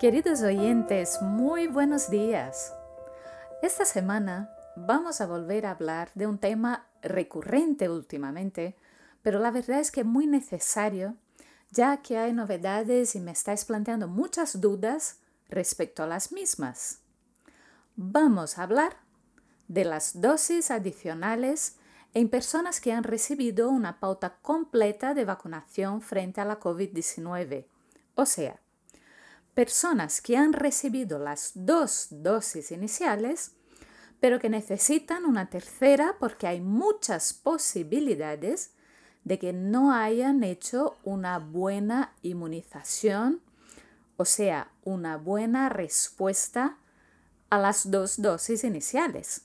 Queridos oyentes, muy buenos días. Esta semana vamos a volver a hablar de un tema recurrente últimamente, pero la verdad es que muy necesario, ya que hay novedades y me estáis planteando muchas dudas respecto a las mismas. Vamos a hablar de las dosis adicionales en personas que han recibido una pauta completa de vacunación frente a la COVID-19, o sea, personas que han recibido las dos dosis iniciales, pero que necesitan una tercera porque hay muchas posibilidades de que no hayan hecho una buena inmunización, o sea, una buena respuesta a las dos dosis iniciales.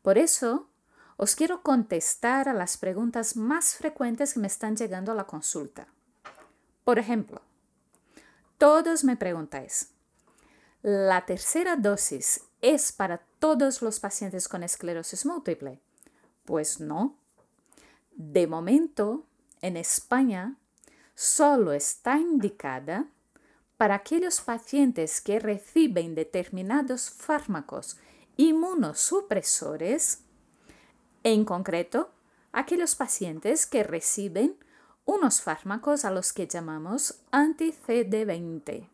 Por eso, os quiero contestar a las preguntas más frecuentes que me están llegando a la consulta. Por ejemplo, todos me preguntáis, ¿la tercera dosis es para todos los pacientes con esclerosis múltiple? Pues no. De momento, en España, solo está indicada para aquellos pacientes que reciben determinados fármacos inmunosupresores, en concreto, aquellos pacientes que reciben unos fármacos a los que llamamos anti-CD20.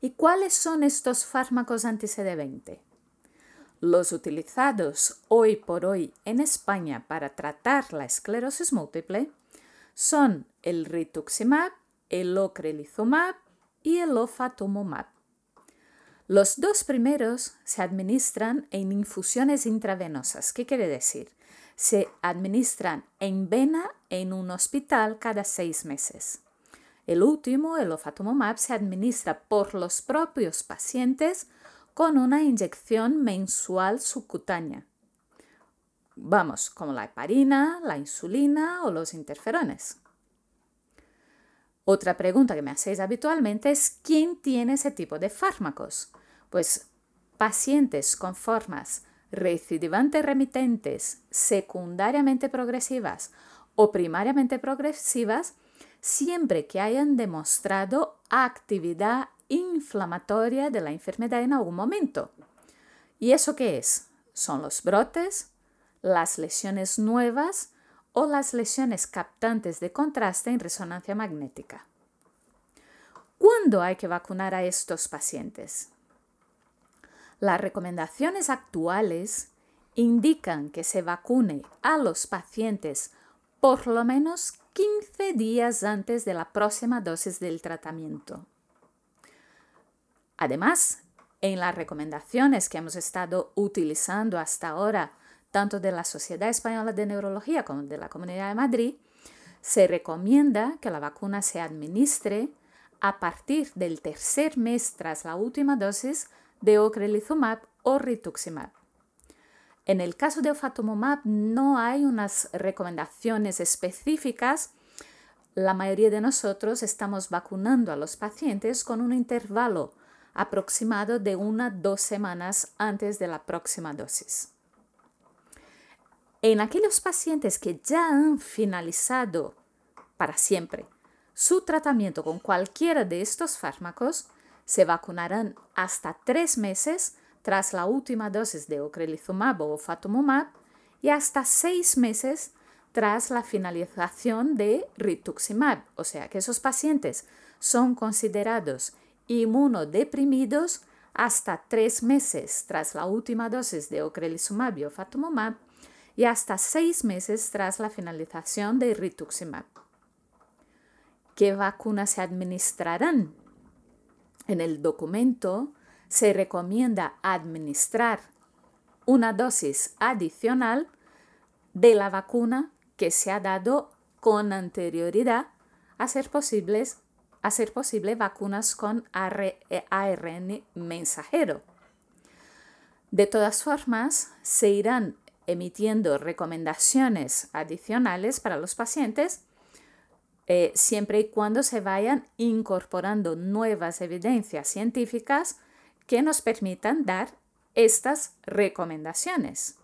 ¿Y cuáles son estos fármacos anti-CD20? Los utilizados hoy por hoy en España para tratar la esclerosis múltiple son el rituximab, el ocrelizumab y el ofatumumab. Los dos primeros se administran en infusiones intravenosas. ¿Qué quiere decir? Se administran en vena en un hospital cada seis meses. El último, el ofatumumab, se administra por los propios pacientes con una inyección mensual subcutánea. Vamos, como la heparina, la insulina o los interferones. Otra pregunta que me hacéis habitualmente es ¿quién tiene ese tipo de fármacos? Pues pacientes con formas recidivantes remitentes secundariamente progresivas o primariamente progresivas siempre que hayan demostrado actividad inflamatoria de la enfermedad en algún momento. ¿Y eso qué es? Son los brotes, las lesiones nuevas o las lesiones captantes de contraste en resonancia magnética. ¿Cuándo hay que vacunar a estos pacientes? Las recomendaciones actuales indican que se vacune a los pacientes por lo menos 15 días antes de la próxima dosis del tratamiento. Además, en las recomendaciones que hemos estado utilizando hasta ahora, tanto de la Sociedad Española de Neurología como de la Comunidad de Madrid, se recomienda que la vacuna se administre a partir del tercer mes tras la última dosis de ocrelizumab o rituximab. En el caso de ofatumumab no hay unas recomendaciones específicas. La mayoría de nosotros estamos vacunando a los pacientes con un intervalo aproximado de una dos semanas antes de la próxima dosis. En aquellos pacientes que ya han finalizado para siempre su tratamiento con cualquiera de estos fármacos, se vacunarán hasta tres meses tras la última dosis de ocrelizumab o fatumumab y hasta seis meses tras la finalización de rituximab, o sea que esos pacientes son considerados inmunodeprimidos hasta tres meses tras la última dosis de ocrelizumab o fatumumab y hasta seis meses tras la finalización de rituximab. ¿Qué vacunas se administrarán? En el documento se recomienda administrar una dosis adicional de la vacuna que se ha dado con anterioridad a ser posibles a ser posible vacunas con ARN mensajero. De todas formas, se irán emitiendo recomendaciones adicionales para los pacientes eh, siempre y cuando se vayan incorporando nuevas evidencias científicas que nos permitan dar estas recomendaciones.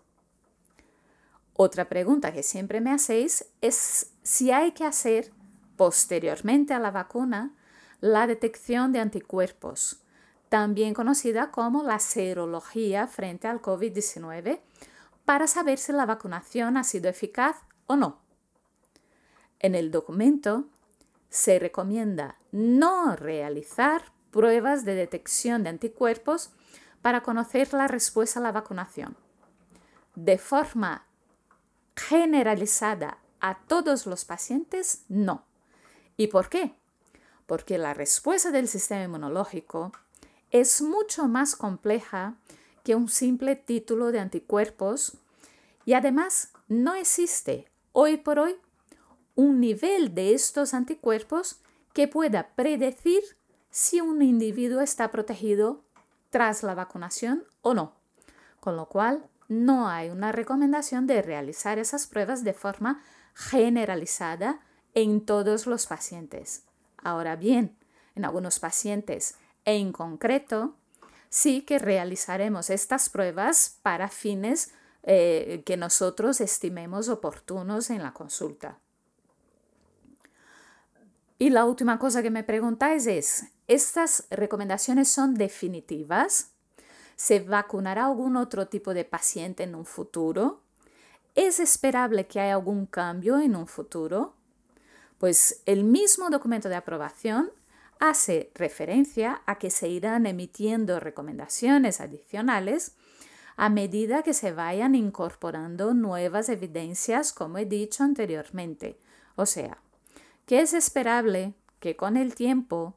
Otra pregunta que siempre me hacéis es si hay que hacer posteriormente a la vacuna la detección de anticuerpos, también conocida como la serología frente al COVID-19, para saber si la vacunación ha sido eficaz o no. En el documento se recomienda no realizar pruebas de detección de anticuerpos para conocer la respuesta a la vacunación. De forma generalizada a todos los pacientes, no. ¿Y por qué? Porque la respuesta del sistema inmunológico es mucho más compleja que un simple título de anticuerpos y además no existe hoy por hoy un nivel de estos anticuerpos que pueda predecir si un individuo está protegido tras la vacunación o no. Con lo cual, no hay una recomendación de realizar esas pruebas de forma generalizada en todos los pacientes. Ahora bien, en algunos pacientes en concreto, sí que realizaremos estas pruebas para fines eh, que nosotros estimemos oportunos en la consulta. Y la última cosa que me preguntáis es, ¿estas recomendaciones son definitivas? ¿Se vacunará algún otro tipo de paciente en un futuro? ¿Es esperable que haya algún cambio en un futuro? Pues el mismo documento de aprobación hace referencia a que se irán emitiendo recomendaciones adicionales a medida que se vayan incorporando nuevas evidencias, como he dicho anteriormente. O sea, que es esperable que con el tiempo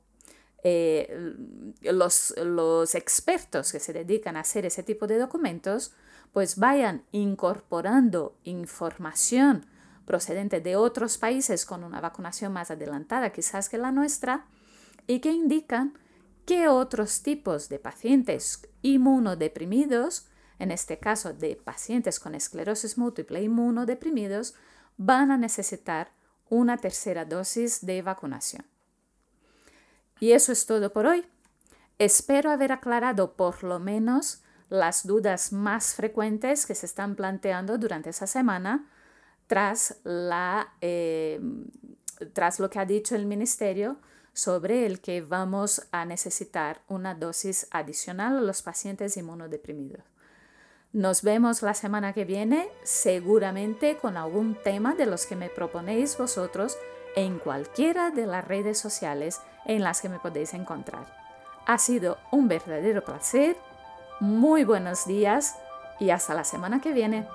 eh, los, los expertos que se dedican a hacer ese tipo de documentos pues vayan incorporando información procedente de otros países con una vacunación más adelantada quizás que la nuestra y que indican qué otros tipos de pacientes inmunodeprimidos, en este caso de pacientes con esclerosis múltiple inmunodeprimidos, van a necesitar una tercera dosis de vacunación. Y eso es todo por hoy. Espero haber aclarado por lo menos las dudas más frecuentes que se están planteando durante esa semana tras, la, eh, tras lo que ha dicho el Ministerio sobre el que vamos a necesitar una dosis adicional a los pacientes inmunodeprimidos. Nos vemos la semana que viene, seguramente con algún tema de los que me proponéis vosotros en cualquiera de las redes sociales en las que me podéis encontrar. Ha sido un verdadero placer, muy buenos días y hasta la semana que viene.